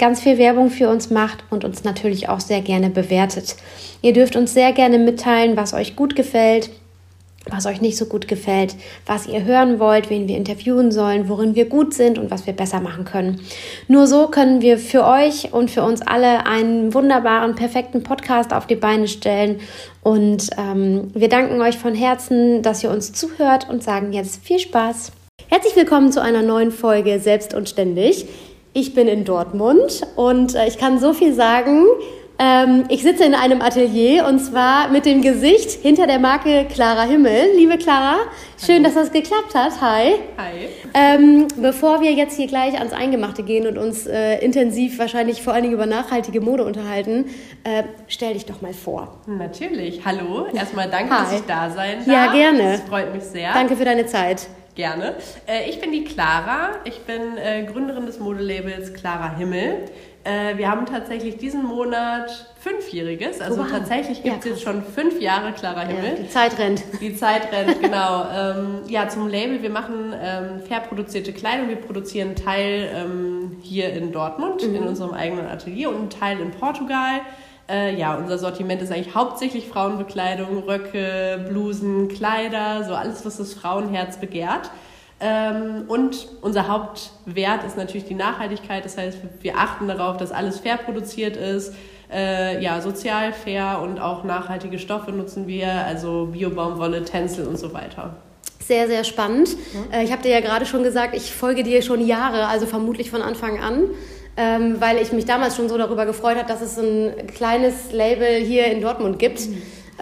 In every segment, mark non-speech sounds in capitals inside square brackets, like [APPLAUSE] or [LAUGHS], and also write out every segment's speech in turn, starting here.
ganz viel Werbung für uns macht und uns natürlich auch sehr gerne bewertet. Ihr dürft uns sehr gerne mitteilen, was euch gut gefällt, was euch nicht so gut gefällt, was ihr hören wollt, wen wir interviewen sollen, worin wir gut sind und was wir besser machen können. Nur so können wir für euch und für uns alle einen wunderbaren, perfekten Podcast auf die Beine stellen. Und ähm, wir danken euch von Herzen, dass ihr uns zuhört und sagen jetzt viel Spaß. Herzlich willkommen zu einer neuen Folge Selbst und Ständig. Ich bin in Dortmund und äh, ich kann so viel sagen. Ähm, ich sitze in einem Atelier und zwar mit dem Gesicht hinter der Marke Clara Himmel. Liebe Clara, schön, dass das geklappt hat. Hi. Hi. Ähm, bevor wir jetzt hier gleich ans Eingemachte gehen und uns äh, intensiv wahrscheinlich vor allen Dingen über nachhaltige Mode unterhalten, äh, stell dich doch mal vor. Natürlich. Hallo. Erstmal danke, Hi. dass ich da sein darf. Ja, gerne. Das freut mich sehr. Danke für deine Zeit. Gerne. Äh, ich bin die Clara. Ich bin äh, Gründerin des Modelabels Clara Himmel. Äh, wir haben tatsächlich diesen Monat Fünfjähriges. Also Oh, wow. tatsächlich gibt es Ja, jetzt schon fünf Jahre Clara Ja, Himmel. die Zeit rennt. Die Zeit rennt, genau. [LAUGHS] ähm, ja, zum Label. Wir machen ähm, fair produzierte Kleidung. Wir produzieren einen Teil ähm, hier in Dortmund, in unserem eigenen Atelier und einen Teil in Portugal. Äh, ja, unser Sortiment ist eigentlich hauptsächlich Frauenbekleidung, Röcke, Blusen, Kleider, so alles, was das Frauenherz begehrt. Ähm, und unser Hauptwert ist natürlich die Nachhaltigkeit. Das heißt, wir achten darauf, dass alles fair produziert ist. Äh, ja, sozial fair und auch nachhaltige Stoffe nutzen wir, also Biobaumwolle, Tencel und so weiter. Sehr, sehr spannend. Äh, Ich habe dir ja gerade schon gesagt, ich folge dir schon Jahre, also vermutlich von Anfang an, ähm, weil ich mich damals schon so darüber gefreut habe, dass es ein kleines Label hier in Dortmund gibt.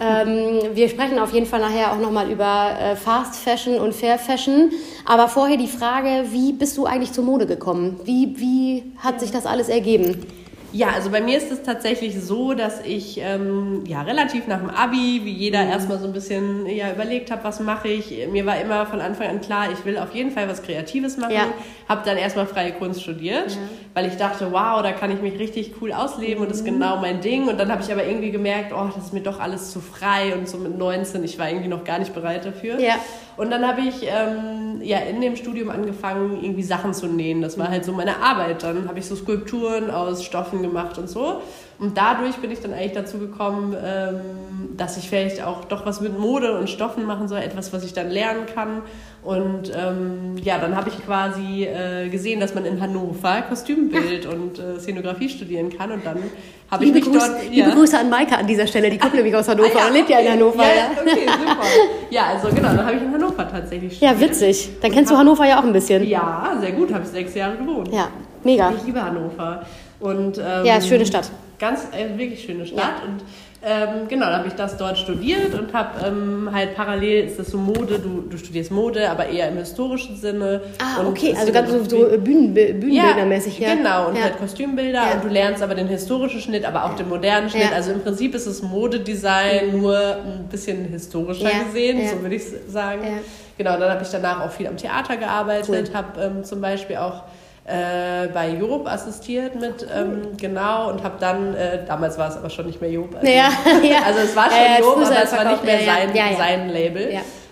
Ähm, wir sprechen auf jeden Fall nachher auch nochmal über äh, Fast Fashion und Fair Fashion. Aber vorher die Frage, wie bist du eigentlich zur Mode gekommen? Wie, wie hat sich das alles ergeben? Ja, also bei mir ist es tatsächlich so, dass ich ähm, ja relativ nach dem Abi, wie jeder erstmal so ein bisschen ja, überlegt habe, was mache ich. Mir war immer von Anfang an klar, ich will auf jeden Fall was Kreatives machen. Ja. Habe dann erstmal freie Kunst studiert, weil ich dachte, wow, da kann ich mich richtig cool ausleben und das ist genau mein Ding. Und dann habe ich aber irgendwie gemerkt, oh, das ist mir doch alles zu frei und so mit 19, ich war irgendwie noch gar nicht bereit dafür. Ja. Und dann habe ich ähm, ja in dem Studium angefangen, irgendwie Sachen zu nähen. Das war halt so meine Arbeit. Dann habe ich so Skulpturen aus Stoffen gemacht und so. Und dadurch bin ich dann eigentlich dazu gekommen, ähm, dass ich vielleicht auch doch was mit Mode und Stoffen machen soll, etwas, was ich dann lernen kann. Und ähm, ja, dann habe ich quasi äh, gesehen, dass man in Hannover Kostümbild und äh, Szenografie studieren kann. Und dann habe ich mich Gruß, dort. liebe Grüße an Maike an dieser Stelle, die kommt [LAUGHS] nämlich aus Hannover Ah, ja, und lebt ja in okay. Hannover. Ja, Ja, okay, super. Ja, also genau, dann habe ich in Hannover tatsächlich ja studiert. witzig. Dann kennst du Hannover ja auch ein bisschen. Ja, sehr gut, habe ich sechs Jahre gewohnt. Ja, mega. Ich liebe Hannover. Und, ähm, Ja, schöne Stadt. Ganz, äh, wirklich schöne Stadt. Und ähm, genau, dann habe ich das dort studiert und habe ähm, halt parallel, ist das so Mode, du, du studierst Mode, aber eher im historischen Sinne. Ah, Und okay, also ganz so, so Bühnen, Bühnenbildermäßig, ja. Genau, und ja. halt Kostümbilder Ja. und du lernst aber den historischen Schnitt, aber auch den modernen Schnitt. Ja. Mhm. Also im Prinzip ist es Modedesign nur ein bisschen historischer Ja, gesehen, ja. so würde ich sagen. Ja. Genau, dann habe ich danach auch viel am Theater gearbeitet, Cool. habe ähm, zum Beispiel auch äh, bei Europe assistiert mit, ähm, genau, und habe dann, äh, damals war es aber schon nicht mehr Job. Also, Ja, [LAUGHS] ja. also es war schon Ja, Job, aber es war nicht mehr sein, sein Label.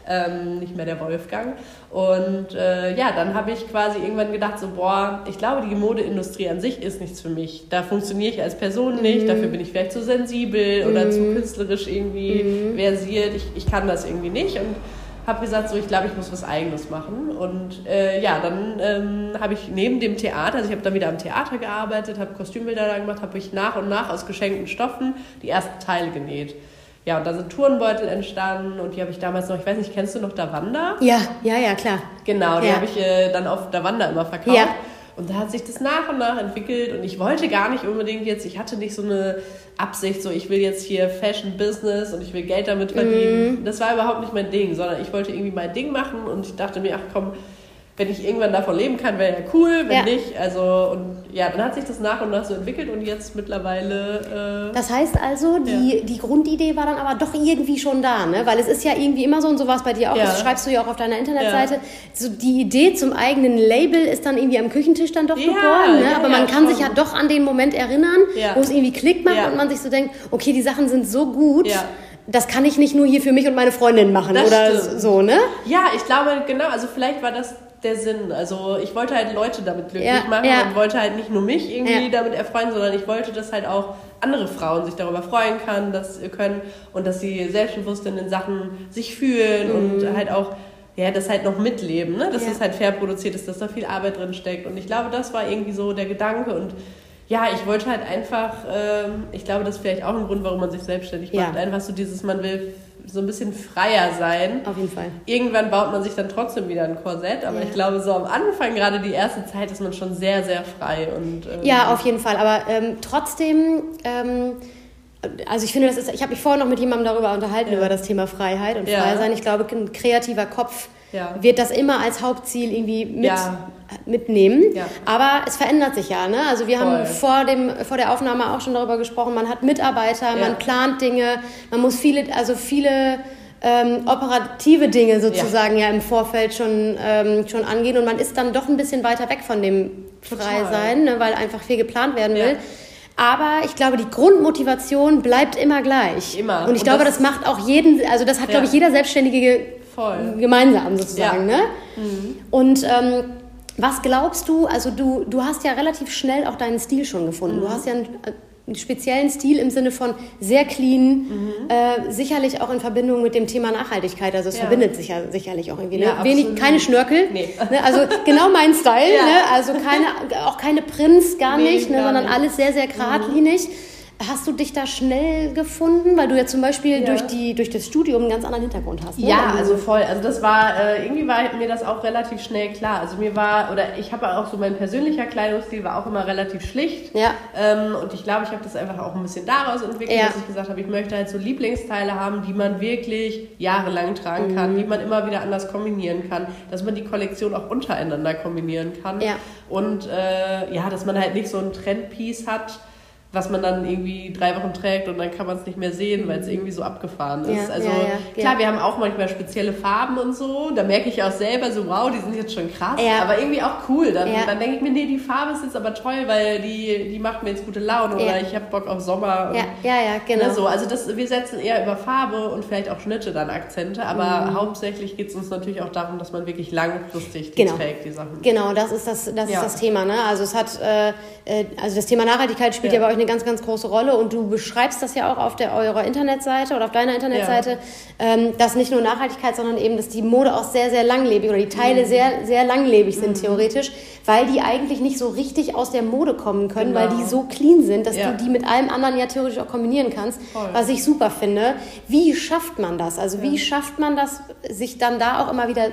Ähm, nicht mehr der Wolfgang. Und äh, ja, dann habe ich quasi irgendwann gedacht, so, boah, ich glaube, die Modeindustrie an sich ist nichts für mich. Da funktioniere ich als Person nicht, Mhm. dafür bin ich vielleicht zu sensibel oder zu künstlerisch irgendwie Mhm. versiert. Ich, ich kann das irgendwie nicht. Und habe gesagt, so ich glaube, ich muss was Eigenes machen. Und äh, ja, dann ähm, habe ich neben dem Theater, also ich habe dann wieder am Theater gearbeitet, habe Kostümbilder da gemacht, habe ich nach und nach aus geschenkten Stoffen die ersten Teile genäht. ja, und da sind Turnbeutel entstanden und die habe ich damals noch, ich weiß nicht, kennst du noch Davanda? Ja, ja, ja, klar. Genau, die Ja. habe ich äh, dann auf Davanda immer verkauft. Ja. Und da hat sich das nach und nach entwickelt und ich wollte gar nicht unbedingt jetzt, ich hatte nicht so eine Absicht, so ich will jetzt hier Fashion Business und ich will Geld damit verdienen. Das war überhaupt nicht mein Ding, sondern ich wollte irgendwie mein Ding machen und ich dachte mir, ach komm, wenn ich irgendwann davon leben kann, wäre ja cool, wenn Ja. nicht. Also und ja, dann hat sich das nach und nach so entwickelt und jetzt mittlerweile äh, Das heißt also, die, die Grundidee war dann aber doch irgendwie schon da, ne? Weil es ist ja irgendwie immer so und so war es bei dir auch, Ja. das schreibst du ja auch auf deiner Internetseite. So die Idee zum eigenen Label ist dann irgendwie am Küchentisch dann doch Ja, geboren, ne? ja, aber ja, man kann sich schon. ja doch an den Moment erinnern, Ja. wo es irgendwie Klick macht Ja. und man sich so denkt, okay, die Sachen sind so gut. Ja. Das kann ich nicht nur hier für mich und meine Freundin machen Das oder stimmt. so, ne? Ja, ich glaube, genau, also vielleicht war das der Sinn. Also ich wollte halt Leute damit glücklich Ja, machen ja. und wollte halt nicht nur mich irgendwie Ja. damit erfreuen, sondern ich wollte, dass halt auch andere Frauen sich darüber freuen kann, dass, können und dass sie selbstbewusst in den Sachen sich fühlen und halt auch ja, das halt noch mitleben, ne? dass Mhm. Ja. es halt fair produziert ist, dass da viel Arbeit drin steckt. Und ich glaube, das war irgendwie so der Gedanke und ja, ich wollte halt einfach, ähm, ich glaube, das ist vielleicht auch ein Grund, warum man sich selbstständig macht. Einfach so dieses, man will so ein bisschen freier sein. Auf jeden Fall. Irgendwann baut man sich dann trotzdem wieder ein Korsett, aber Ja. ich glaube, so am Anfang, gerade die erste Zeit, ist man schon sehr, sehr frei. Und, ähm, Ja, auf jeden Fall. Aber ähm, trotzdem, ähm, also ich finde, das ist, ich habe mich vorher noch mit jemandem darüber unterhalten, Ja. über das Thema Freiheit und Ja. frei sein. Ich glaube, ein kreativer Kopf Ja. wird das immer als Hauptziel irgendwie mit, Ja. mitnehmen. Ja. Aber es verändert sich ja. Ne? Also wir haben Voll. vor, dem, vor der Aufnahme auch schon darüber gesprochen, man hat Mitarbeiter, Ja. man plant Dinge, man muss viele, also viele ähm, operative Dinge sozusagen ja. im Vorfeld schon, ähm, schon angehen und man ist dann doch ein bisschen weiter weg von dem. Freisein, ne, weil einfach viel geplant werden Ja. will. Aber ich glaube, die Grundmotivation bleibt immer gleich. Immer. Und ich Und glaube, das- das, macht auch jeden, also das hat, Ja. glaube ich, jeder Selbstständige Voll. gemeinsam sozusagen. Ja. Ne? Und ähm, was glaubst du, also du, du hast ja relativ schnell auch deinen Stil schon gefunden. Mhm. Du hast ja einen, äh, einen speziellen Stil im Sinne von sehr clean, äh, sicherlich auch in Verbindung mit dem Thema Nachhaltigkeit. Also es Mhm. Ja. verbindet sich ja sicherlich auch irgendwie. Ne? Ja, Wenig, keine Schnörkel. Nee. Ne? Also genau mein Style. [LAUGHS] Ja. Ne? Also keine, auch keine Prinz, gar Nee, nicht, ne? gar sondern nicht. Mhm. alles sehr, sehr geradlinig. Hast du dich da schnell gefunden, weil du ja zum Beispiel Ja. durch, die, durch das Studium einen ganz anderen Hintergrund hast? Ne? Ja, also voll. Also das war, äh, irgendwie war mir das auch relativ schnell klar. Also mir war, oder ich habe auch so, mein persönlicher Kleidungsstil war auch immer relativ schlicht. Ja. Ähm, und ich glaube, ich habe das einfach auch ein bisschen daraus entwickelt, Ja. dass ich gesagt habe, ich möchte halt so Lieblingsteile haben, die man wirklich jahrelang tragen Mhm. kann, die man immer wieder anders kombinieren kann, dass man die Kollektion auch untereinander kombinieren kann. Ja. Und äh, ja, dass man halt nicht so ein Trendpiece hat, was man dann irgendwie drei Wochen trägt und dann kann man es nicht mehr sehen, weil es irgendwie so abgefahren ist. Ja, also ja, ja, klar, wir haben auch manchmal spezielle Farben und so. Da merke ich auch selber so, wow, die sind jetzt schon krass, aber irgendwie auch cool. Dann, dann denke ich mir, nee, die Farbe ist jetzt aber toll, weil die, die macht mir jetzt gute Laune Ja. oder ich habe Bock auf Sommer. Ja, ja, ja, genau. Ne, so. Also das, wir setzen eher über Farbe und vielleicht auch Schnitte dann Akzente, aber Mhm. hauptsächlich geht es uns natürlich auch darum, dass man wirklich langfristig die Genau. trägt, die Sachen. Genau, das ist das, das, ist das Thema. Ne? Also es hat, äh, äh, also das Thema Nachhaltigkeit spielt ja. Ja. bei euch eine ganz, ganz große Rolle und du beschreibst das ja auch auf der eurer Internetseite oder auf deiner Internetseite, ähm, dass nicht nur Nachhaltigkeit, sondern eben, dass die Mode auch sehr, sehr langlebig oder die Teile Mhm. sehr, sehr langlebig sind theoretisch, weil die eigentlich nicht so richtig aus der Mode kommen können, weil Genau. die so clean sind, dass Ja. du die mit allem anderen ja theoretisch auch kombinieren kannst, Voll. was ich super finde. Wie schafft man das? Also wie schafft man das, sich dann da auch immer wieder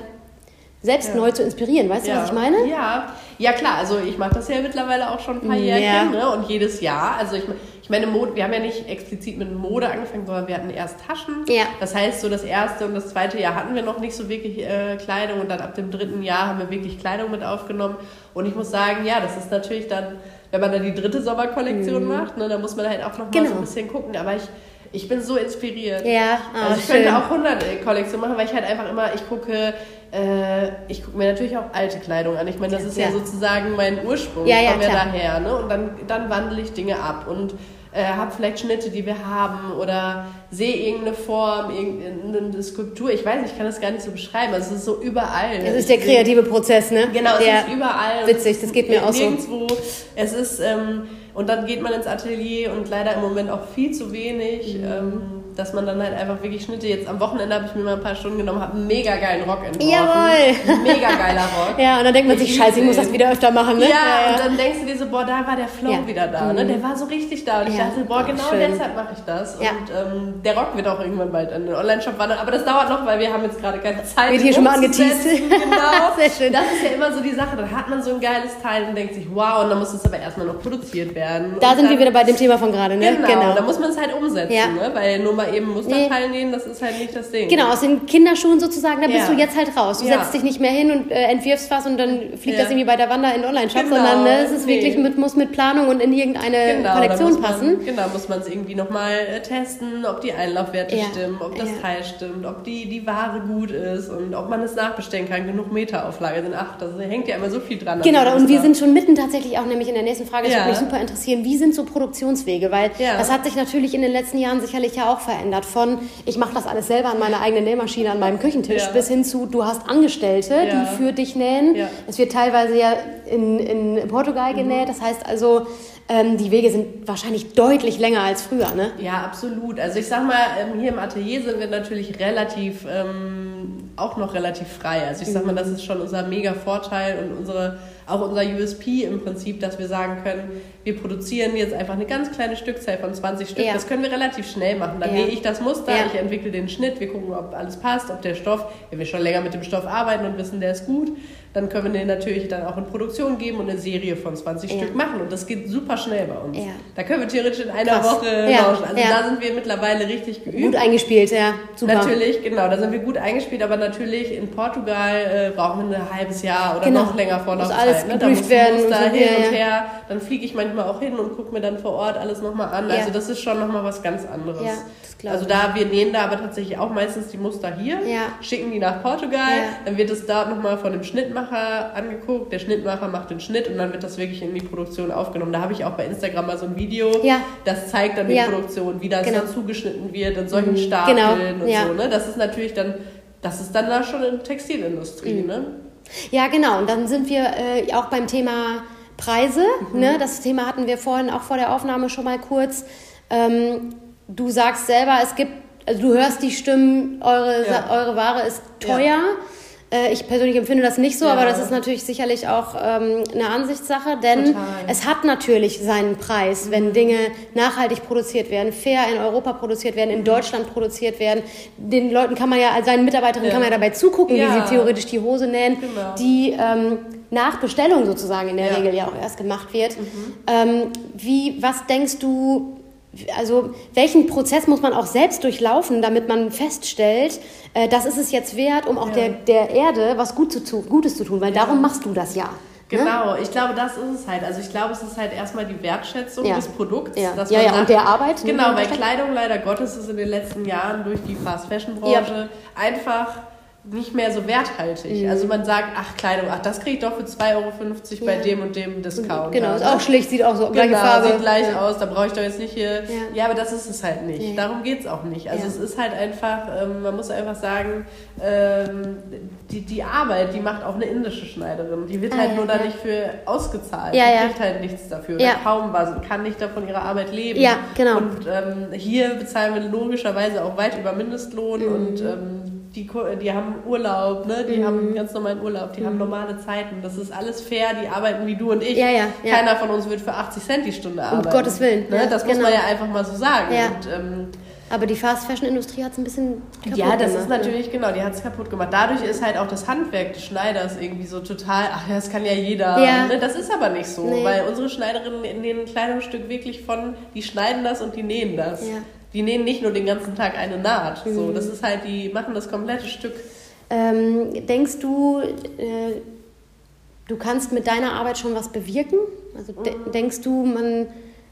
selbst Ja. neu zu inspirieren? Weißt du, was ich meine? Ja, ja klar. Also ich mache das ja mittlerweile auch schon ein paar Ja. Jährchen ne? und jedes Jahr. Also ich, ich meine, Mode, wir haben ja nicht explizit mit Mode angefangen, sondern wir hatten erst Taschen. Ja. Das heißt, so das erste und das zweite Jahr hatten wir noch nicht so wirklich äh, Kleidung und dann ab dem dritten Jahr haben wir wirklich Kleidung mit aufgenommen. Und ich muss sagen, ja, das ist natürlich dann, wenn man dann die dritte Sommerkollektion macht, ne, dann muss man halt auch noch mal Genau. so ein bisschen gucken. Aber ich ich bin so inspiriert. Ja, ah, also ich schön. könnte auch 100 Kollektionen machen, weil ich halt einfach immer, ich gucke, äh, ich gucke mir natürlich auch alte Kleidung an. Ich meine, das ist ja, Ja. sozusagen mein Ursprung. Ja, ich ja, komme ja daher. Ne? Und dann, dann wandle ich Dinge ab und äh, habe vielleicht Schnitte, die wir haben oder sehe irgendeine Form, irgendeine Skulptur. Ich weiß nicht, ich kann das gar nicht so beschreiben. Also es ist so überall. Das ist der kreative Prozess, ne? Genau, es der, ist überall. witzig, das geht mir auch so. Nirgendwo. Es ist, ähm, und dann geht man ins Atelier und leider im Moment auch viel zu wenig. Mhm. Ähm, dass man dann halt einfach wirklich Schnitte. Jetzt am Wochenende habe ich mir mal ein paar Stunden genommen, habe einen mega geilen Rock entworfen. Jawohl! Mega geiler Rock. [LAUGHS] ja, und dann denkt man sich, scheiße, ich muss das wieder öfter machen, ne? Ja, ja, und dann denkst du dir so, boah, da war der Flow Ja. wieder da, ne? Der war so richtig da. Und ich dachte, boah, genau schön. deshalb mache ich das. Und ähm, der Rock wird auch irgendwann bald an den Online-Shop wandern. Aber das dauert noch, weil wir haben jetzt gerade keine Zeit. Wird hier schon mal angeteased. [LAUGHS] Genau. Sehr schön. Das ist ja immer so die Sache. Dann hat man so ein geiles Teil und denkt sich, wow, und dann muss es aber erstmal noch produziert werden. Da und sind wir wieder bei dem Thema von gerade, ne? Genau, da muss man es halt umsetzen, ne? weil nur mal eben Musterteil nähen, das ist halt nicht das Ding. Genau, aus den Kinderschuhen sozusagen, da bist Ja. du jetzt halt raus. Du Ja. setzt dich nicht mehr hin und äh, entwirfst was und dann fliegt das irgendwie bei der Wander in den Online-Shop, Genau, sondern ne, es ist nee. wirklich mit, muss mit Planung und in irgendeine Genau, Kollektion man, passen. Genau, muss man es irgendwie nochmal äh, testen, ob die Einlaufwerte stimmen, ob das. Teil stimmt, ob die, die Ware gut ist und ob man es nachbestellen kann, genug Meterauflage sind. Ach, da hängt ja immer so viel dran. an Genau, und wir sind schon mitten tatsächlich auch nämlich in der nächsten Frage. Das würde mich super interessieren. Wie sind so Produktionswege? Weil das hat sich natürlich in den letzten Jahren sicherlich ja auch verändert. Von ich mache das alles selber an meiner eigenen Nähmaschine an meinem Küchentisch Ja. bis hin zu du hast Angestellte, Ja. die für dich nähen. Es wird teilweise ja in, in Portugal genäht. Das heißt also, ähm, die Wege sind wahrscheinlich deutlich länger als früher, ne? Ja, absolut. Also ich sag mal, ähm, hier im Atelier sind wir natürlich relativ, ähm, auch noch relativ frei. Also ich sag mal, das ist schon unser mega Vorteil und unsere, auch unser USP im Prinzip, dass wir sagen können, wir produzieren jetzt einfach eine ganz kleine Stückzahl von 20 Stück. Ja. Das können wir relativ schnell machen. Dann Ja. nähe ich das Muster, Ja. ich entwickle den Schnitt, wir gucken, ob alles passt, ob der Stoff, wenn wir schon länger mit dem Stoff arbeiten und wissen, der ist gut, dann können wir den natürlich dann auch in Produktion geben und eine Serie von 20 Ja. Stück machen. Und das geht super schnell bei uns. Ja. Da können wir theoretisch in einer Krass. Woche Ja. launchen. Also Ja. da sind wir mittlerweile richtig geübt. Gut eingespielt, ja. Super. Natürlich, genau, da sind wir gut eingespielt, aber natürlich in Portugal äh, brauchen wir ein halbes Jahr oder Genau. noch länger Vorlaufzeit. Muss alles ne? Da muss werden und so, hin ja, und ja. her. Dann fliege ich manchmal auch hin und gucke mir dann vor Ort alles nochmal an. Ja. Also das ist schon nochmal was ganz anderes. Ja, das glaub also da, wir nähen da aber tatsächlich auch meistens die Muster hier, Ja. schicken die nach Portugal, Ja. dann wird es dort nochmal von dem Schnittmacher angeguckt, der Schnittmacher macht den Schnitt und dann wird das wirklich in die Produktion aufgenommen. Da habe ich auch bei Instagram mal so ein Video, Ja. das zeigt dann die. Produktion, wie das Genau. dann zugeschnitten wird in solchen Mhm. Stapeln Genau. und so. Ne? Das ist natürlich dann, das ist dann da schon in der Textilindustrie. Mhm. Ne? Ja, genau. Und dann sind wir äh, auch beim Thema Preise. Ne? Das Thema hatten wir vorhin auch vor der Aufnahme schon mal kurz. Ähm, du sagst selber, es gibt, also du hörst die Stimmen, eure, Ja. eure Ware ist teuer. Äh, Ich persönlich empfinde das nicht so, Ja. aber das ist natürlich sicherlich auch ähm, eine Ansichtssache, denn Total. es hat natürlich seinen Preis, wenn Dinge nachhaltig produziert werden, fair in Europa produziert werden, in Deutschland produziert werden. Den Leuten kann man ja, also seinen Mitarbeiterinnen Ja. kann man ja dabei zugucken, wie Ja. sie theoretisch die Hose nähen, Genau. die ähm, nach Bestellung sozusagen in der Ja. Mhm. Regel ja auch erst gemacht wird. Ähm, wie, was denkst du, also welchen Prozess muss man auch selbst durchlaufen, damit man feststellt, äh, das ist es jetzt wert, um auch Ja. der, der Erde was gut zu, Gutes zu tun, weil darum machst du das ja. Ne? Genau, ich glaube, das ist es halt. Also ich glaube, es ist halt erstmal die Wertschätzung Ja. des Produkts. Ja. dass Ja, man ja, und der Arbeit, die Genau, weil. Kleidung leider Gottes ist in den letzten Jahren durch die Fast-Fashion-Branche einfach nicht mehr so werthaltig. Also man sagt, ach Kleidung, ach das kriege ich doch für 2,50 Euro bei Mhm. Ja. dem und dem Discount. Genau, ist auch schlicht, sieht auch so, gleiche Genau, Farbe. sieht gleich ja. aus, da brauche ich doch jetzt nicht hier. Ja, Ja. aber das ist es halt nicht. Nee. Darum geht es auch nicht. Also Ja. es ist halt einfach, ähm, man muss einfach sagen, ähm, die, die Arbeit, die macht auch eine indische Schneiderin. Die wird Ah, halt ja, nur da ja. nicht für ausgezahlt. Ja, die ja. kriegt halt nichts dafür. Ja. Kaum was und kann nicht davon ihrer Arbeit leben. Ja, genau. Und ähm, hier bezahlen wir logischerweise auch weit über Mindestlohn Mhm. und ähm, die, Ko- die haben Urlaub, ne? die Mhm. haben ganz normalen Urlaub, die haben normale Zeiten. Das ist alles fair, die arbeiten wie du und ich. Ja, ja, ja. Keiner von uns wird für 80 Cent die Stunde arbeiten. Gottes Willen, Ne? das muss genau. man ja einfach mal so sagen. Und, ähm, Aber die Fast-Fashion-Industrie hat es ein bisschen kaputt ja, das gemacht, ist ne? natürlich, genau, die hat es kaputt gemacht. Dadurch ist halt auch das Handwerk des Schneiders irgendwie so total, ach ja, das kann ja jeder. Ja. Ne? Das ist aber nicht so, Nee. weil unsere Schneiderinnen nähen ein Kleidungsstück wirklich von, die schneiden das und die nähen das. Ja. Die nähen nicht nur den ganzen Tag eine Naht. So, das ist halt, die machen das komplette Stück. Ähm, denkst du, äh, du kannst mit deiner Arbeit schon was bewirken? Also de denkst du, man,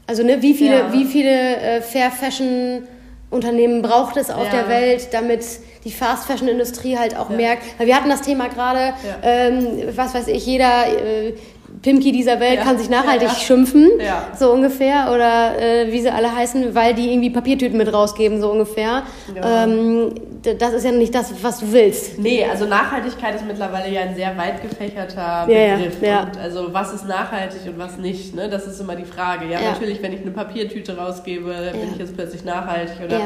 also ne, wie viele, Ja. wie viele äh, Fair Fashion Unternehmen braucht es auf Ja. der Welt, damit die Fast Fashion Industrie halt auch Ja. merkt? Weil wir hatten das Thema gerade, ähm, was weiß ich, jeder äh, Pimki dieser Welt Ja. kann sich nachhaltig Ja, ja. schimpfen, so ungefähr, oder äh, wie sie alle heißen, weil die irgendwie Papiertüten mit rausgeben, so ungefähr. Ja. Ähm, das ist ja nicht das, was du willst. Nee, also Nachhaltigkeit ist mittlerweile ja ein sehr weit gefächerter Begriff. Und also was ist nachhaltig und was nicht, ne? Das ist immer die Frage. Ja, natürlich, wenn ich eine Papiertüte rausgebe, bin ich jetzt plötzlich nachhaltig oder.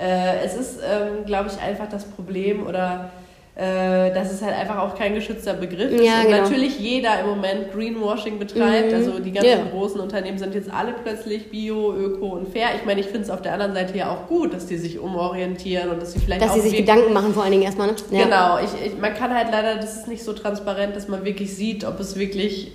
Äh, es ist, ähm, glaube ich, einfach das Problem oder äh, dass es halt einfach auch kein geschützter Begriff ist. Ja, und genau. natürlich jeder im Moment Greenwashing betreibt. Mhm. Also die ganzen Ja. großen Unternehmen sind jetzt alle plötzlich bio, öko und fair. Ich meine, ich finde es auf der anderen Seite ja auch gut, dass die sich umorientieren und dass sie vielleicht Dass auch sie sich Gedanken machen, vor allen Dingen erstmal. Ne? Ja. Genau, ich, ich, man kann halt leider, das ist nicht so transparent, dass man wirklich sieht, ob es wirklich,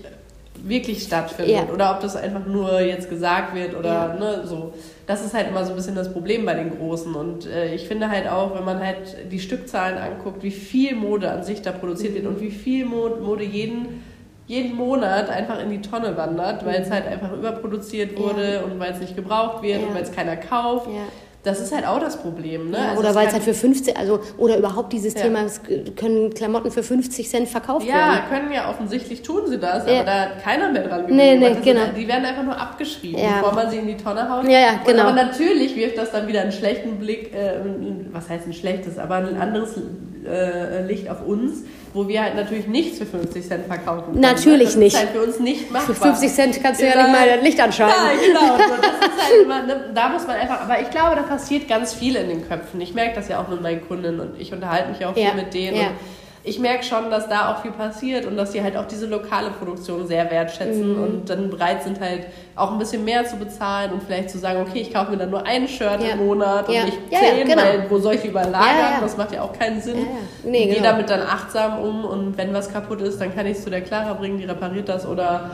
wirklich stattfindet Ja. oder ob das einfach nur jetzt gesagt wird oder Ja. ne, so. Das ist halt immer so ein bisschen das Problem bei den Großen. Und äh, ich finde halt auch, wenn man halt die Stückzahlen anguckt, wie viel Mode an sich da produziert wird und wie viel Mo- Mode jeden, jeden Monat einfach in die Tonne wandert, weil es halt einfach überproduziert wurde und weil es nicht gebraucht wird Ja. und weil es keiner kauft. Ja. Das ist halt auch das Problem. Ne? Ja, Also oder weil es halt für 50, also oder überhaupt dieses Ja. Thema, können Klamotten für 50 Cent verkauft Ja, werden. können ja offensichtlich tun sie das, Ja. aber da hat keiner mehr dran Nee, nee, Das genau. Sind, die werden einfach nur abgeschrieben, Ja. bevor man sie in die Tonne haut. Ja, ja, Und genau. aber natürlich wirft das dann wieder einen schlechten Blick, äh, was heißt ein schlechtes, aber ein anderes äh, Licht auf uns, wo wir halt natürlich nichts für 50 Cent verkaufen können. Natürlich das nicht. ist halt für uns nicht machbar. Für 50 Cent kannst du ja, Ja. nicht mal das Licht anschalten. Ja, genau. [LAUGHS] Das ist halt immer, ne, da muss man einfach, aber ich glaube, da passiert ganz viel in den Köpfen. Ich merke das ja auch mit meinen Kunden und ich unterhalte mich auch viel Ja, mit denen. ja. Und ich merke schon, dass da auch viel passiert und dass sie halt auch diese lokale Produktion sehr wertschätzen Mhm. und dann bereit sind halt auch ein bisschen mehr zu bezahlen und vielleicht zu sagen, okay, ich kaufe mir dann nur ein Shirt Ja. im Monat Ja. und nicht Ja, zehn, genau. weil wo soll ich überlagern? Das macht ja auch keinen Sinn. Nee, und gehe genau. damit dann achtsam um und wenn was kaputt ist, dann kann ich es zu der Clara bringen, die repariert das oder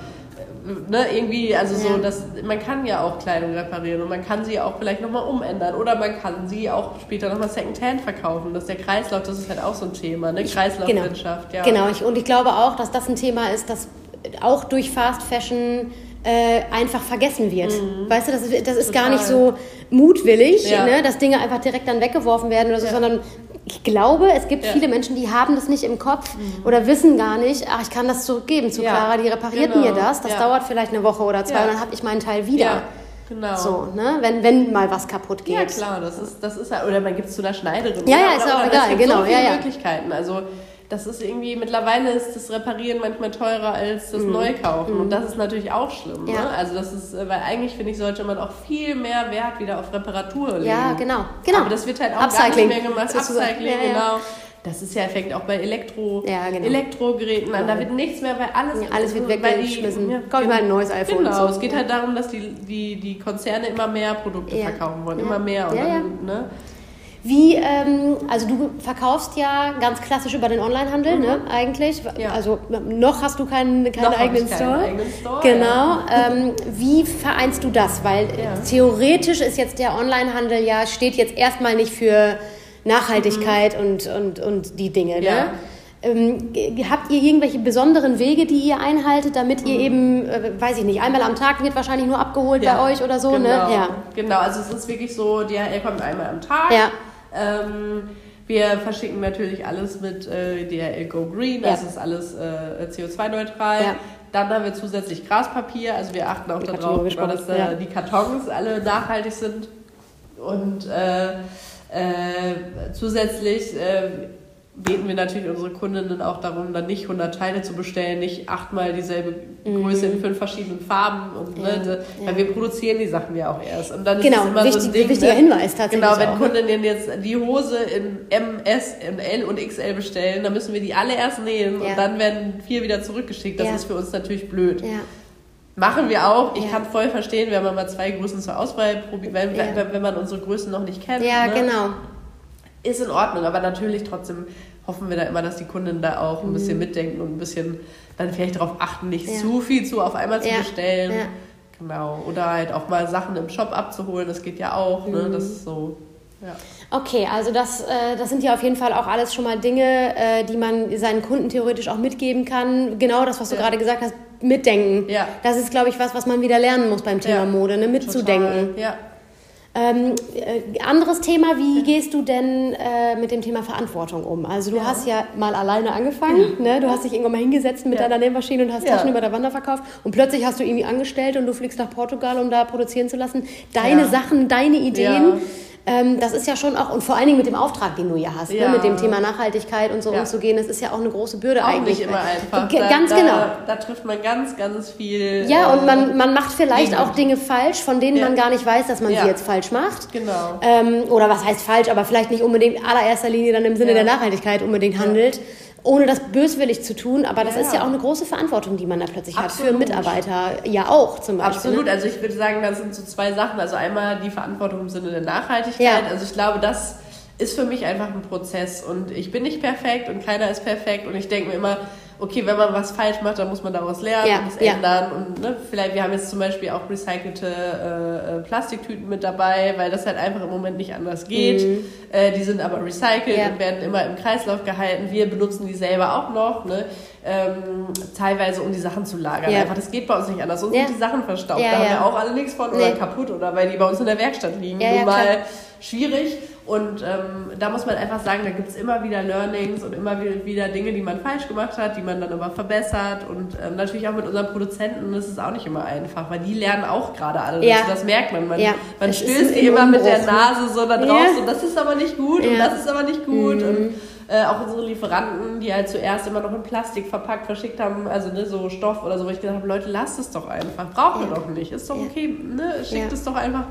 ne, irgendwie, also so, Ja. dass man kann ja auch Kleidung reparieren und man kann sie auch vielleicht nochmal umändern oder man kann sie auch später nochmal Secondhand verkaufen. Das ist der Kreislauf, das ist halt auch so ein Thema, ne? Kreislaufwirtschaft, ja. Genau, ich, und ich glaube auch, dass das ein Thema ist, das auch durch Fast Fashion äh, einfach vergessen wird. Weißt du, das ist, das ist gar nicht so mutwillig, Ja. ne, dass Dinge einfach direkt dann weggeworfen werden oder so, Ja. sondern ich glaube, es gibt Ja. viele Menschen, die haben das nicht im Kopf oder wissen gar nicht, ach, ich kann das zurückgeben zu Clara, die repariert genau, mir das, das dauert vielleicht eine Woche oder zwei und dann habe ich meinen Teil wieder. Ja, genau. So, ne, wenn, wenn mal was kaputt geht. Ja, klar, das ist, das ist halt, oder man gibt es zu einer Schneiderin. Ja, ja, ist auch egal, Es gibt genau, so viele ja, ja. Möglichkeiten. Also, das ist irgendwie, mittlerweile ist das Reparieren manchmal teurer als das Mhm. Neukaufen. Und das ist natürlich auch schlimm. Ja. Ne? Also, das ist, äh, weil eigentlich, finde ich, sollte man auch viel mehr Wert wieder auf Reparatur legen. Ja, genau, genau. Aber das wird halt auch Upcycling, gar nicht mehr gemacht. sozusagen. Upcycling, Ja, ja. genau. Das ist ja, fängt auch bei Elektro, Ja, genau. Elektrogeräten an. Da wird nichts mehr, weil alles, Ja, alles wird weggeschmissen. Ja, Kauf ich mal ein neues iPhone Genau, so. es geht halt darum, dass die, die, die Konzerne immer mehr Produkte Ja. verkaufen wollen, Ja. immer mehr. Und Ja, dann, Ne? Wie, ähm, also du verkaufst ja ganz klassisch über den Onlinehandel, ne, eigentlich. Mhm. Ja. Also noch hast du keinen, keinen Noch eigenen ich keinen Store. eigenen Store, Genau. Ähm, wie vereinst du das? Weil äh, Ja. theoretisch ist jetzt der Onlinehandel ja, steht jetzt erstmal nicht für Nachhaltigkeit und, und, und die Dinge, ne? Mhm. Ja. Ähm, habt ihr irgendwelche besonderen Wege, die ihr einhaltet, damit Mhm. ihr eben, äh, weiß ich nicht, einmal am Tag wird wahrscheinlich nur abgeholt Ja. bei euch oder so, genau. ne? Ja. Genau, also es ist wirklich so, DHL kommt einmal am Tag. Ja. Ähm, wir verschicken natürlich alles mit äh, DHL Go Green, Ja. das ist alles äh, CO2-neutral. Ja. Dann haben wir zusätzlich Graspapier, also wir achten auch Die darauf, genau, dass gesprochen, äh, ja. die Kartons alle nachhaltig sind. Und äh, äh, zusätzlich äh, beten wir natürlich unsere Kundinnen auch darum, dann nicht 100 Teile zu bestellen, nicht achtmal dieselbe Größe in fünf verschiedenen Farben. Und, Mhm. Ja, ne, ja. Weil wir produzieren die Sachen ja auch erst. Und dann ist Genau, es immer so wichtig- ein Ding, wichtiger ne? Hinweis tatsächlich Genau, wenn auch, ne? Kundinnen jetzt die Hose in M, S, in L und XL bestellen, dann müssen wir die alle erst nähen Ja. und dann werden vier wieder zurückgeschickt. Das ist für uns natürlich blöd. Machen wir auch. Ich Ja. kann voll verstehen, wenn man mal zwei Größen zur Auswahl probiert, wenn, Ja. wenn, wenn man unsere Größen noch nicht kennt. Ja, ne? genau. Ist in Ordnung, aber natürlich trotzdem hoffen wir da immer, dass die Kunden da auch ein bisschen mitdenken und ein bisschen dann vielleicht darauf achten, nicht Mhm. Ja. zu viel zu auf einmal zu Ja. bestellen. Ja. Genau. Oder halt auch mal Sachen im Shop abzuholen, das geht ja auch. Mhm. Ne? Das ist so. Ja. Okay, also das, äh, das sind ja auf jeden Fall auch alles schon mal Dinge, äh, die man seinen Kunden theoretisch auch mitgeben kann. Genau das, was du gerade gesagt hast, mitdenken. Ja. Das ist, glaube ich, was, was man wieder lernen muss beim Thema. Mode, ne? mitzudenken. Total. Ja. Ähm, äh, anderes Thema, wie gehst du denn äh, mit dem Thema Verantwortung um? Also du Ja. hast ja mal alleine angefangen, ne? du hast dich irgendwann mal hingesetzt mit Ja. deiner Nähmaschine und hast Ja. Taschen über der Wander verkauft und plötzlich hast du irgendwie angestellt und du fliegst nach Portugal, um da produzieren zu lassen. Deine Ja. Sachen, deine Ideen. Ähm, das ist ja schon auch, und vor allen Dingen mit dem Auftrag, den du ja hast, Ja. ne? mit dem Thema Nachhaltigkeit und so Ja. umzugehen, das ist ja auch eine große Bürde Auch eigentlich. nicht immer einfach. Ge- Da- Ganz da, genau. Da trifft man ganz, ganz viel. Ja, äh, und man, man macht vielleicht auch Dinge falsch, von denen Ja. man gar nicht weiß, dass man sie jetzt falsch macht. Genau. Ähm, oder was heißt falsch, aber vielleicht nicht unbedingt in allererster Linie dann im Sinne der Nachhaltigkeit unbedingt handelt, ohne das böswillig zu tun. Aber das Ja. ist ja auch eine große Verantwortung, die man da plötzlich hat. Für Absolut. Mitarbeiter ja auch zum Beispiel. Absolut, Ne? also ich würde sagen, das sind so zwei Sachen. Also einmal die Verantwortung im Sinne der Nachhaltigkeit. Ja. Also ich glaube, das ist für mich einfach ein Prozess und ich bin nicht perfekt und keiner ist perfekt und ich denke mir immer, okay, wenn man was falsch macht, dann muss man daraus lernen Ja, und es ja. ändern und ne, vielleicht, wir haben jetzt zum Beispiel auch recycelte äh, äh, Plastiktüten mit dabei, weil das halt einfach im Moment nicht anders geht. Äh, die sind aber recycelt Mhm. Ja. und werden immer im Kreislauf gehalten. Wir benutzen die selber auch noch, ne? Ähm, teilweise um die Sachen zu lagern. Ja. Einfach, das geht bei uns nicht anders. Sonst Ja. sind die Sachen verstaubt. Ja, da haben wir auch alle nichts von oder Nee. kaputt oder weil die bei uns in der Werkstatt liegen. Ja, Nun mal klar. schwierig. Und ähm, da muss man einfach sagen, da gibt es immer wieder Learnings und immer wi- wieder Dinge, die man falsch gemacht hat, die man dann aber verbessert. Und ähm, natürlich auch mit unseren Produzenten das ist auch nicht immer einfach, weil die lernen auch gerade alle Ja. dazu. Das merkt man. Man, Ja. man Es stößt die immer mit der? Nase so da drauf, Ja. so das ist aber nicht gut und das ist aber nicht gut. Mhm. Und äh, auch unsere Lieferanten, die halt zuerst immer noch in Plastik verpackt verschickt haben, also ne, so Stoff oder so, wo ich gedacht habe, Leute, lasst es doch einfach. Brauchen wir Ja. doch nicht. Ist doch okay, ne? Schickt Ja. es doch einfach.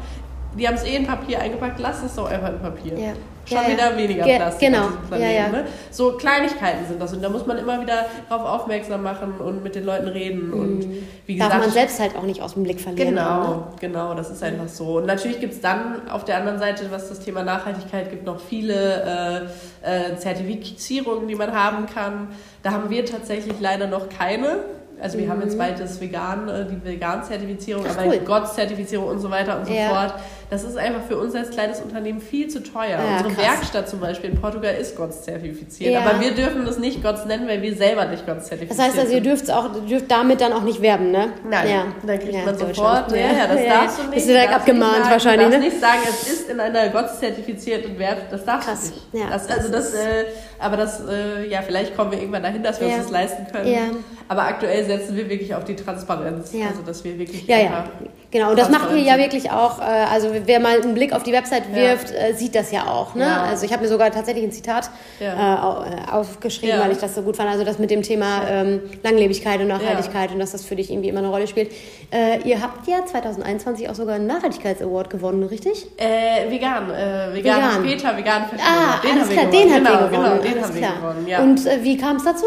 Die haben es eh in Papier eingepackt, lasst es doch einfach in Papier. Ja. Schon Ja, ja. wieder weniger Ge- Plastik genau. Planeten. Ja, ja. Ne? So Kleinigkeiten sind das und da muss man immer wieder darauf aufmerksam machen und mit den Leuten reden. Und wie Mhm. Darf gesagt, man selbst halt auch nicht aus dem Blick verlieren. Ne? Genau, genau, das ist einfach so. Und natürlich gibt es dann auf der anderen Seite, was das Thema Nachhaltigkeit gibt, noch viele äh, äh, Zertifizierungen, die man haben kann. Da haben wir tatsächlich leider noch keine. Also wir haben jetzt bald das Vegan, äh, die Vegan-Zertifizierung, Mhm. Aber cool. die Gott-Zertifizierung und so weiter und so Ja. fort. Das ist einfach für uns als kleines Unternehmen viel zu teuer. Ja, Unsere krass. Werkstatt zum Beispiel in Portugal ist Gott-zertifiziert, Ja. aber wir dürfen das nicht Gott nennen, weil wir selber nicht Gott-zertifiziert Das heißt also, ihr dürft auch, dürft damit dann auch nicht werben, ne? Nein, ja. dann kriegt Ja, man sofort, ja, ja, das darfst du nicht. Bist du direkt abgemahnt sagen, wahrscheinlich, Du ne? darfst nicht sagen, es ist in einer Gott-zertifizierten Wert, das darfst Krass, du nicht. ja. Das, also das, äh, aber das, äh, ja, vielleicht kommen wir irgendwann dahin, dass wir uns das leisten können. Aber aktuell setzen wir wirklich auf die Transparenz, also dass wir wirklich Ja, ja, genau. Und das macht ihr ja wirklich auch, äh, also wer mal einen Blick auf die Website Ja. wirft, äh, sieht das ja auch. Ne? Ja. Also ich habe mir sogar tatsächlich ein Zitat Ja. äh, äh, aufgeschrieben, Ja. weil ich das so gut fand. Also das mit dem Thema ähm, Langlebigkeit und Nachhaltigkeit und dass das für dich irgendwie immer eine Rolle spielt. Äh, ihr habt ja 2021 auch sogar einen Nachhaltigkeits-Award gewonnen, richtig? Äh, vegan, vegan, Vegan. Peter, vegan Ah, den alles haben wir klar, gewonnen. den habt genau, ihr gewonnen. Genau, den alles haben wir gewonnen, ja. Und wie kam es dazu?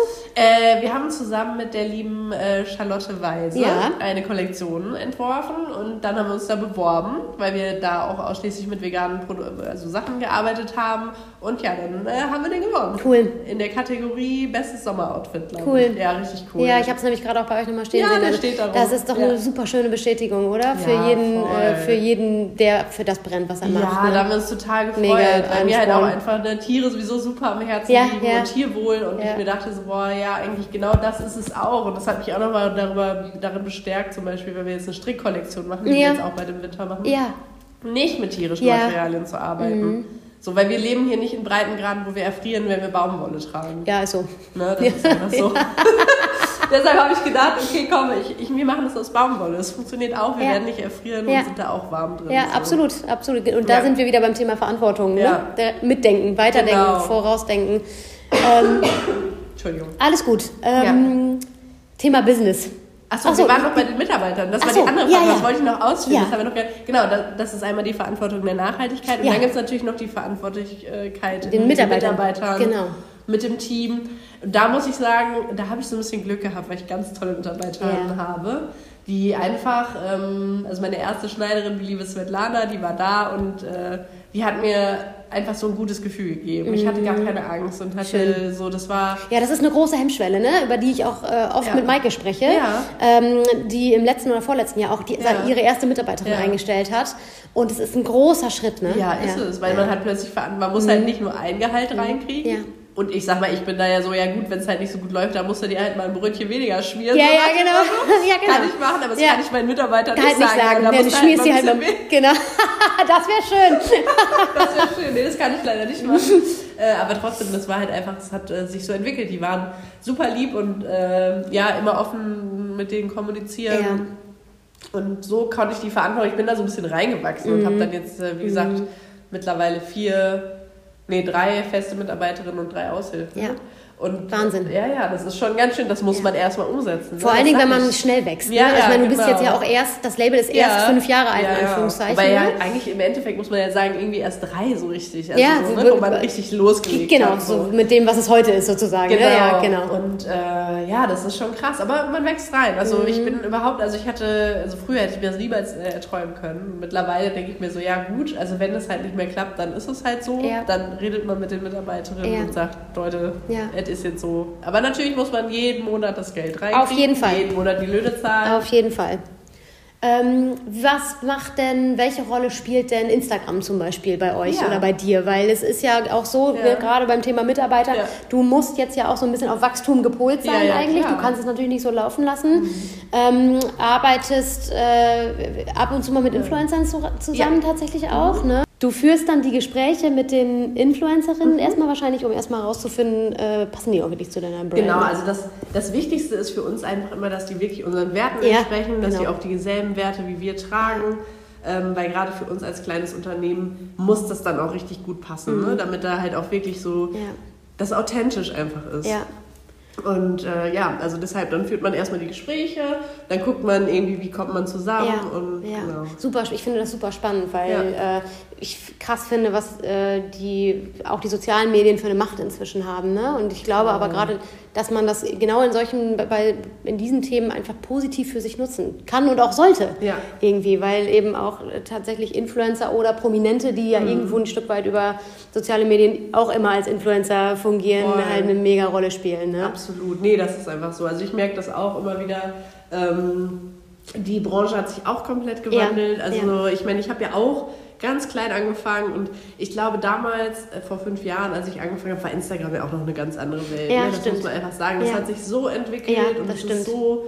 Wir haben zusammen mit der lieben Charlotte Weise Ja. eine Kollektion entworfen und dann haben wir uns da beworben, weil wir da auch ausschließlich mit veganen Produ also Sachen gearbeitet haben. Und ja, dann äh, haben wir den gewonnen. Cool. In der Kategorie Bestes Sommeroutfit, glaube Cool. ich. Ja, richtig cool. Ja, ich habe es nämlich gerade auch bei euch nochmal stehen Ja, sehen. der Also, steht da das ist doch Ja. eine super schöne Bestätigung, oder? Für Ja, jeden, äh, für jeden, der für das brennt, was er Ja, macht. ne? da haben wir uns total gefreut, Mega weil mir halt auch einfach ne, Tiere sowieso super am Herzen Ja, liegen ja. und Tierwohl und Ja. ich mir dachte so, boah, ja, eigentlich genau das ist es auch und das hat mich auch nochmal darüber darin bestärkt, zum Beispiel, wenn wir jetzt eine Strickkollektion machen, die Ja. wir jetzt auch bei dem Winter machen, Ja, nicht mit tierischen Ja. Mhm. Materialien zu arbeiten. So, weil wir leben hier nicht in Breitengraden, wo wir erfrieren, wenn wir Baumwolle tragen. ja, ist so. Ne, das ist einfach so. [LAUGHS] Deshalb habe ich gedacht, okay, komm, ich, ich, wir machen das aus Baumwolle. Es funktioniert auch, wir Ja. werden nicht erfrieren Ja. und sind da auch warm drin. Ja, so. absolut, absolut. Und da Ja. sind wir wieder beim Thema Verantwortung. Ne? Mitdenken, Weiterdenken, Genau. Vorausdenken. Ähm, [COUGHS] Entschuldigung. alles gut. Ähm, Thema Business. Achso, Ach so. wir waren noch bei den Mitarbeitern. Das war so, die andere Frage. ja. Das wollte ich noch ausführen. Ja. Das haben wir noch genau, das, ist einmal die Verantwortung der Nachhaltigkeit. Und Ja. dann gibt es natürlich noch die Verantwortlichkeit Den mit Mitarbeitern. Mitarbeitern, Genau. mit dem Team. Und da muss ich sagen, da habe ich so ein bisschen Glück gehabt, weil ich ganz tolle Mitarbeiter Ja. habe, die einfach, ähm, also meine erste Schneiderin, die liebe Svetlana, die war da und äh, die hat mir einfach so ein gutes Gefühl gegeben. Ich hatte gar keine Angst und hatte Mhm. Schön. so, das war Ja, das ist eine große Hemmschwelle, ne? über die ich auch äh, oft Ja. mit Maike spreche, Ja. ähm, die im letzten oder vorletzten Jahr auch die, Ja. ihre erste Mitarbeiterin eingestellt hat. Und es ist ein großer Schritt. Ne? Ja, ist es, weil man hat plötzlich. Man muss halt nicht nur ein Gehalt reinkriegen. Ja. Und ich sag mal, ich bin da ja so, ja gut, wenn es halt nicht so gut läuft, dann musst du dir halt mal ein Brötchen weniger schmieren. Ja, so ja, genau. Motto. [LAUGHS] Ja, genau. Kann ich machen, aber das Ja. kann ich meinen Mitarbeitern halt nicht sagen. Da Ja, du musst schmierst sie halt mal Genau. [LAUGHS] das wäre schön. [LAUGHS] Das wäre schön. Nee, das kann ich leider nicht machen. äh, aber trotzdem, das war halt einfach, es hat äh, sich so entwickelt. Die waren super lieb und äh, ja, immer offen mit denen kommunizieren. Und so konnte ich die Verantwortung, ich bin da so ein bisschen reingewachsen und Mhm. habe dann jetzt, äh, wie gesagt, mittlerweile vier, nee, drei feste Mitarbeiterinnen und drei Aushilfen. Ja. Und Wahnsinn. Ja, ja, das ist schon ganz schön, das muss Ja. man erstmal umsetzen. Vor ne? allen Das Dingen, wenn man schnell wächst. Ja, ne? Ich ja, meine, du bist genau. jetzt ja auch erst, das Label ist erst Ja. fünf Jahre alt, Ja, in. Anführungszeichen. Wobei ja ne? eigentlich im Endeffekt muss man ja sagen, irgendwie erst drei so richtig. Also Ja, so, so ne, wo man richtig losgelegt Genau, hat. so mit dem, was es heute ist, sozusagen. Genau. Ja, genau. Und äh, ja, das ist schon krass. Aber man wächst rein. Also Mhm. ich bin überhaupt, also ich hatte, also früher hätte ich mir das niemals äh, erträumen können. Mittlerweile denke ich mir so, ja gut, also wenn es halt nicht mehr klappt, dann ist es halt so. Dann redet man mit den Mitarbeiterinnen und sagt, Leute, Ja. Es ist jetzt so. Aber natürlich muss man jeden Monat das Geld reinkriegen. Auf jeden Fall. Jeden Monat die Löhne zahlen. Auf jeden Fall. Ähm, was macht denn, welche Rolle spielt denn Instagram zum Beispiel bei euch Ja. oder bei dir? Weil es ist ja auch so, Ja. wir- gerade beim Thema Mitarbeiter, Ja. du musst jetzt ja auch so ein bisschen auf Wachstum gepolt sein eigentlich. klar. Mhm. Du kannst es natürlich nicht so laufen lassen. Ähm, arbeitest äh, ab und zu mal mit Influencern zu, zusammen tatsächlich auch, ne? Du führst dann die Gespräche mit den Mhm. Influencerinnen erstmal wahrscheinlich, um erstmal rauszufinden, äh, passen die auch wirklich zu deiner Brand? Genau, also das, das Wichtigste ist für uns einfach immer, dass die wirklich unseren Werten Ja, entsprechen, dass die genau. auch dieselben Werte wie wir tragen. Ähm, weil gerade für uns als kleines Unternehmen muss das dann auch richtig gut passen, ne? damit da halt auch wirklich so Mhm. Ja. das authentisch einfach ist. Ja. Und äh, ja, also deshalb, dann führt man erstmal die Gespräche, dann guckt man irgendwie, wie kommt man zusammen Ja, und ja. genau. super. Ich finde das super spannend, weil äh, ich krass finde, was äh, die auch die sozialen Medien für eine Macht inzwischen haben. Ne? Und ich glaube aber gerade, dass man das genau in solchen, bei in diesen Themen einfach positiv für sich nutzen kann und auch sollte Ja. irgendwie, weil eben auch tatsächlich Influencer oder Prominente, die Mhm. ja irgendwo ein Stück weit über soziale Medien auch immer als Influencer fungieren, Voll. halt eine mega Rolle spielen. Ne? Absolut, nee, das ist einfach so. Also ich merke das auch immer wieder. Ähm, die Branche hat sich auch komplett gewandelt. Ja, also ich meine, ich habe ja auch ganz klein angefangen und ich glaube damals, äh, vor fünf Jahren, als ich angefangen habe, war Instagram ja auch noch eine ganz andere Welt. Ja, ne? Das stimmt. muss man einfach sagen. Das Ja. hat sich so entwickelt Ja, und das es stimmt. ist so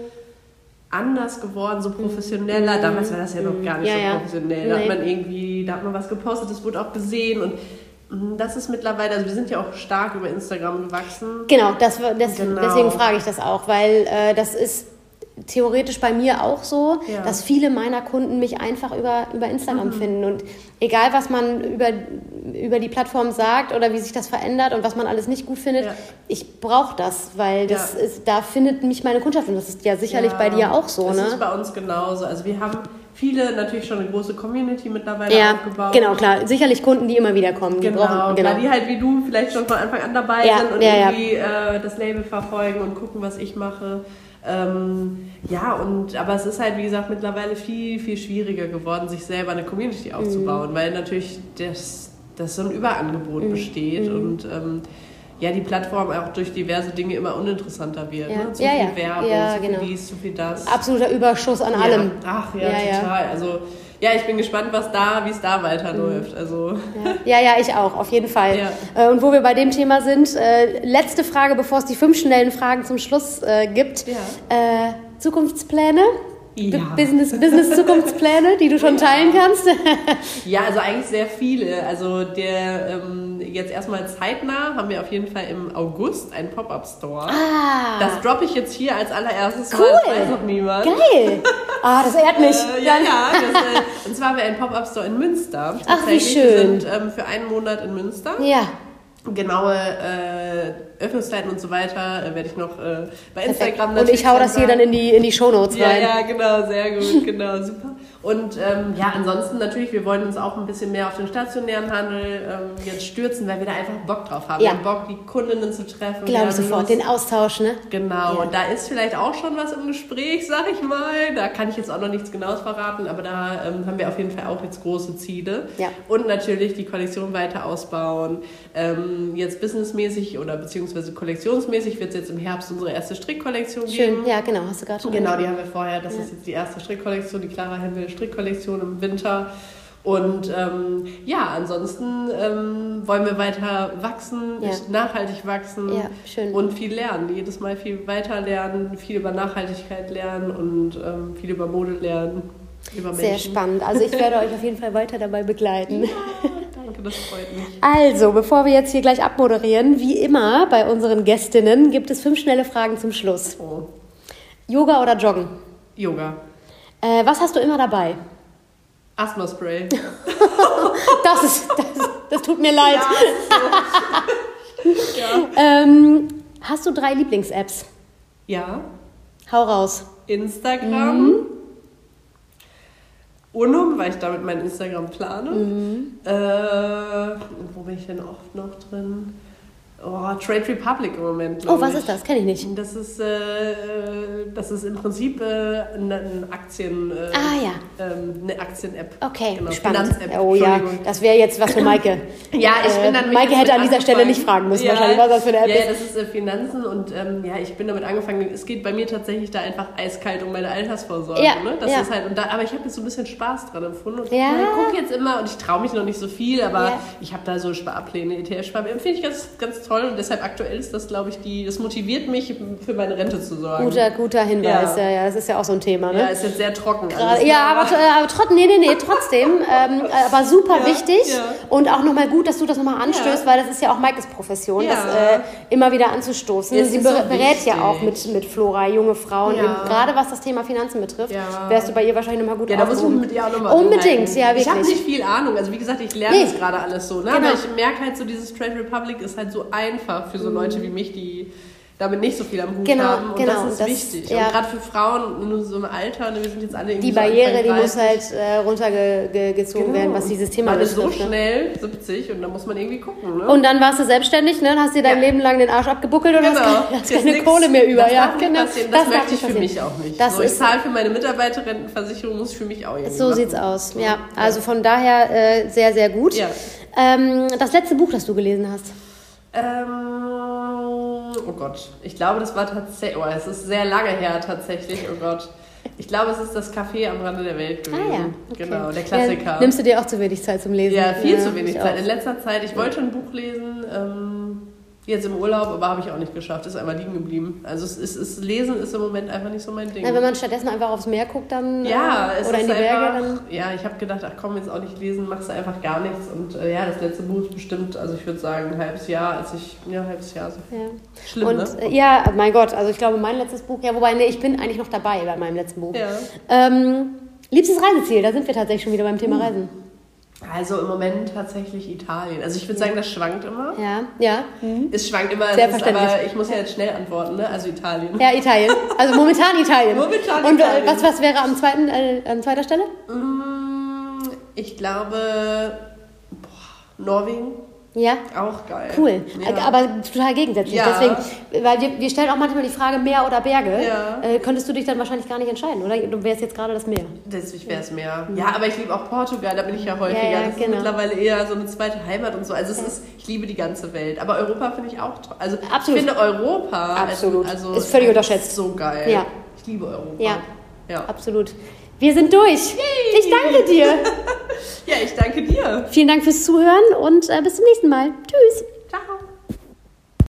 anders geworden, so professioneller. Damals war das ja noch gar nicht Mhm. Ja, so ja. professionell. Da hat man irgendwie, da hat man was gepostet, das wurde auch gesehen und das ist mittlerweile, also wir sind ja auch stark über Instagram gewachsen. Genau, das, das, Genau. deswegen frage ich das auch, weil äh, das ist theoretisch bei mir auch so, Ja. dass viele meiner Kunden mich einfach über, über Instagram Mhm. finden. Und egal, was man über, über die Plattform sagt oder wie sich das verändert und was man alles nicht gut findet, Ja. ich brauche das, weil das Ja. ist, da findet mich meine Kundschaft. Und das ist ja sicherlich bei dir auch so, das ne? ist bei uns genauso. Also wir haben viele natürlich schon eine große Community mittlerweile Ja, aufgebaut. genau, klar. Sicherlich Kunden, die immer wieder kommen. Die Genau, brauchen, genau. die halt wie du vielleicht schon von Anfang an dabei Ja, sind und ja, irgendwie äh, das Label verfolgen und gucken, was ich mache. Ähm, ja, und aber es ist halt, wie gesagt, mittlerweile viel, viel schwieriger geworden, sich selber eine Community Mhm. aufzubauen, weil natürlich das, das so ein Überangebot Mhm. besteht und ähm, ja, die Plattform auch durch diverse Dinge immer uninteressanter wird. Ja. Ne? Zu Ja, viel ja. Werbung, Ja, zu viel genau. dies, zu viel das. Absoluter Überschuss an allem. Ja. Ach ja, Ja, ja. total. Also ja, ich bin gespannt, was da, wie es da weiterläuft. Mhm. Also Ja, ja, ich auch, auf jeden Fall. Ja. Äh, Und wo wir bei dem Thema sind, äh, letzte Frage, bevor es die fünf schnellen Fragen zum Schluss äh, gibt. Ja. Äh, Zukunftspläne? Ja. Business, Business Zukunftspläne, die du schon teilen kannst? [LAUGHS] Ja, also eigentlich sehr viele. Also der ähm, jetzt erstmal zeitnah haben wir auf jeden Fall im August einen Pop-Up-Store. ah, Das droppe ich jetzt hier als allererstes Cool. Mal. Das weiß noch niemand. geil. Ah, das ehrt mich. Äh, ja, ja. Das, äh, und zwar haben wir einen Pop-Up-Store in Münster. Ach, wie schön. Wir sind ähm, für einen Monat in Münster. Ja, Genaue äh, Öffnungszeiten und so weiter äh, werde ich noch äh, bei. Instagram Und ich hau das hier dann in die, in die Shownotes Ja, rein. ja, genau, sehr [LAUGHS] gut, genau, super. Und ähm, ja, ansonsten natürlich, wir wollen uns auch ein bisschen mehr auf den stationären Handel ähm, jetzt stürzen, weil wir da einfach Bock drauf haben. Ja. Wir haben Bock, die Kundinnen zu treffen. Glaube sofort. Den Austausch, ne? Genau, Ja. und da ist vielleicht auch schon was im Gespräch, sag ich mal. Da kann ich jetzt auch noch nichts Genaues verraten, aber da ähm, haben wir auf jeden Fall auch jetzt große Ziele. Ja. Und natürlich die Kollektion weiter ausbauen. Ähm, jetzt businessmäßig oder beziehungsweise kollektionsmäßig wird es jetzt im Herbst unsere erste Strickkollektion geben. Schön. Ja, genau. Hast du gerade schon Genau, die haben wir vorher. Das ist jetzt die erste Strickkollektion, die Clara Hempel Strickkollektion im Winter. Und ähm, ja, ansonsten ähm, wollen wir weiter wachsen, Ja. nachhaltig wachsen Ja, und viel lernen. Jedes Mal viel weiter lernen, viel über Nachhaltigkeit lernen und ähm, viel über Mode lernen. Über. Sehr spannend. Also ich werde [LAUGHS] euch auf jeden Fall weiter dabei begleiten. Danke, das freut mich. Also, bevor wir jetzt hier gleich abmoderieren, wie immer bei unseren Gästinnen gibt es fünf schnelle Fragen zum Schluss. Oh. Yoga oder Joggen? Yoga. Äh, was hast du immer dabei? Asthma-Spray. [LAUGHS] Das ist, das, das tut mir leid. [LAUGHS] ja. Ähm, hast du drei Lieblings-Apps? ja. Hau raus. Instagram. Unum, weil ich damit mein Instagram plane. Äh, wo bin ich denn oft noch drin? Oh, Trade Republic im Moment. Oh, was ich. ist das? Kenne ich nicht. Das ist, äh, das ist im Prinzip äh, ein ein Aktien, äh, Ah, ja. ähm, eine Aktien-App. Okay, genau. spannend. Oh ja, das wäre jetzt was für Maike. [LAUGHS] Ja, ich bin dann Äh, Maike hätte an dieser Stelle nicht fragen müssen, ja, wahrscheinlich, was das für eine App ja, ist. Ja, das ist äh, Finanzen und ähm, ja, ich bin damit angefangen. Es geht bei mir tatsächlich da einfach eiskalt um meine Altersvorsorge. Ja, ne? Das ja. ist halt, und da, aber ich habe jetzt so ein bisschen Spaß dran empfunden und Ja. ich gucke jetzt immer und ich traue mich noch nicht so viel, aber ich habe da so Sparpläne, ETF-Sparpläne, finde ich ganz, ganz toll und deshalb aktuell ist das, glaube ich, die, das motiviert mich, für meine Rente zu sorgen. Guter, guter Hinweis. Ja. Ja. ja, das ist ja auch so ein Thema. Ne? Ja, ist jetzt sehr trocken. Alles, ne? ja, aber, äh, aber trotzdem, nee, nee, nee, trotzdem. [LAUGHS] Ähm, aber super Ja, wichtig und auch nochmal gut, dass du das nochmal anstößt, weil das ist ja auch Maikes Profession, das äh, immer wieder anzustoßen. Sie ber- berät ja auch mit, mit Flora junge Frauen, gerade was das Thema Finanzen betrifft. Wärst du bei ihr wahrscheinlich nochmal gut Ja, da muss man aufgehoben. mit ihr auch nochmal Unbedingt, ja, Ich habe wirklich. nicht viel Ahnung. Also wie gesagt, ich lerne Nee. das gerade alles so. Ne? Genau. Aber ich merke halt so, dieses Trade Republic ist halt so einfach für so Leute wie mich, die damit nicht so viel am Hut Genau, haben. Und genau. das ist Das- wichtig. ja. Und gerade für Frauen in so einem Alter, ne, wir sind jetzt alle irgendwie Die so Barriere, Anfang die muss 30. halt äh, runtergezogen werden, was dieses Thema Man ist so betrifft. ne? schnell 70 und da muss man irgendwie gucken. Ne? Und dann warst du selbstständig, ne? Hast dir dein Ja. Leben lang den Arsch abgebuckelt und Genau. hast, keine- hast Jetzt keine nix. Kohle mehr über. Das ja, genau. Das, darf möchte ich für passieren. mich auch nicht. Das so, ich zahle für meine Mitarbeiterrentenversicherung, muss ich für mich auch irgendwie so machen. sieht's aus. Ja, also von daher äh, sehr, sehr gut. Ja. Ähm, das letzte Buch, das du gelesen hast. Ähm, oh Gott, ich glaube, das war tatsächlich, oh, es ist sehr lange her tatsächlich, oh Gott. Ich glaube, es ist das Café am Rande der Welt gewesen. Ah ja, okay. Genau, der Klassiker. Ja, nimmst du dir auch zu wenig Zeit zum Lesen? Ja, viel Ja, zu wenig Zeit. auch. In letzter Zeit, ich wollte ein Buch lesen, ähm, jetzt im Urlaub, aber habe ich auch nicht geschafft. Ist einfach liegen geblieben. Also es ist, es, Lesen ist im Moment einfach nicht so mein Ding. Na, wenn man stattdessen einfach aufs Meer guckt, dann ja, äh, oder ist in die Berge, einfach, dann ja, ich habe gedacht, ach komm, jetzt auch nicht lesen, machst du einfach gar nichts. Und äh, ja, das letzte Buch ist bestimmt, also ich würde sagen, ein halbes Jahr, als ich, ja, halbes Jahr. So. ja. Schlimm, Und ne? äh, ja, mein Gott, also ich glaube, mein letztes Buch, ja, wobei, nee, ich bin eigentlich noch dabei bei meinem letzten Buch. Ja. Ähm, liebstes Reiseziel, da sind wir tatsächlich schon wieder beim Uh. Thema Reisen. Also im Moment tatsächlich Italien. Also ich würde sagen, das schwankt immer. Ja, ja. Es schwankt immer, Sehr es ist, verständlich. aber ich muss ja jetzt schnell antworten, ne? Also Italien. Ja, Italien. Also momentan [LAUGHS] Italien. Momentan Und äh, Italien. was, was wäre am zweiten, äh, an zweiter Stelle? Mm, Ich glaube, boah, Norwegen, Ja. auch geil. Cool, Ja. aber total gegensätzlich. Ja. Deswegen, weil wir, wir stellen auch manchmal die Frage Meer oder Berge. Ja. Äh, könntest du dich dann wahrscheinlich gar nicht entscheiden, oder? Du wärst jetzt gerade das Meer. Deswegen wäre es mehr. Ja, aber ich liebe auch Portugal, da bin ich ja häufiger. Ja, das ist genau. mittlerweile eher so eine zweite Heimat und so. Also es ist, ich liebe die ganze Welt. Aber Europa finde ich auch toll. Also Absolut. ich finde Europa Absolut. Also, Ist völlig unterschätzt. So geil. Ja. Ich liebe Europa. Ja. Ja. Absolut. Wir sind durch. Ich danke dir. [LAUGHS] ja, ich danke dir. Vielen Dank fürs Zuhören und äh, bis zum nächsten Mal. Tschüss.